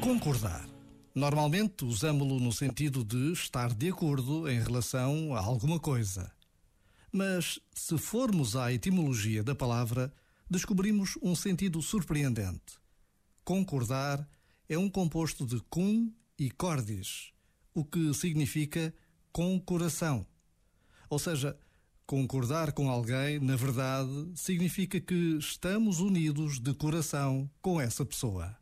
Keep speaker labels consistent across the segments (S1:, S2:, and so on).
S1: Concordar. Normalmente usamos-lo no sentido de estar de acordo em relação a alguma coisa. Mas, se formos à etimologia da palavra, descobrimos um sentido surpreendente. Concordar é um composto de cum e cordis, o que significa com coração. Ou seja, concordar com alguém, na verdade, significa que estamos unidos de coração com essa pessoa.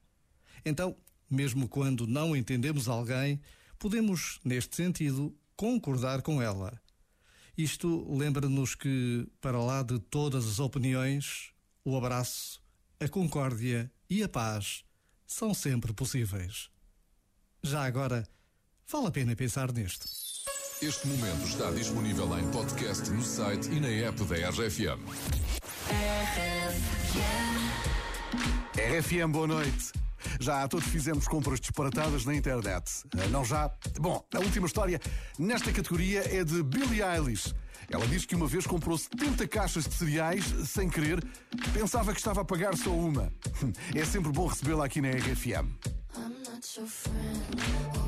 S1: Então, mesmo quando não entendemos alguém, podemos, neste sentido, concordar com ela. Isto lembra-nos que, para lá de todas as opiniões, o abraço, a concórdia e a paz são sempre possíveis. Já agora, vale a pena pensar nisto.
S2: Este momento está disponível em podcast no site e na app da RFM.
S3: RFM, boa noite. Já todos fizemos compras disparatadas na internet. Ah, não já? Bom, a última história nesta categoria é de Billie Eilish. Ela diz que uma vez comprou 70 caixas de cereais sem querer. Pensava que estava a pagar só uma. É sempre bom recebê-la aqui na RFM. I'm not your friend.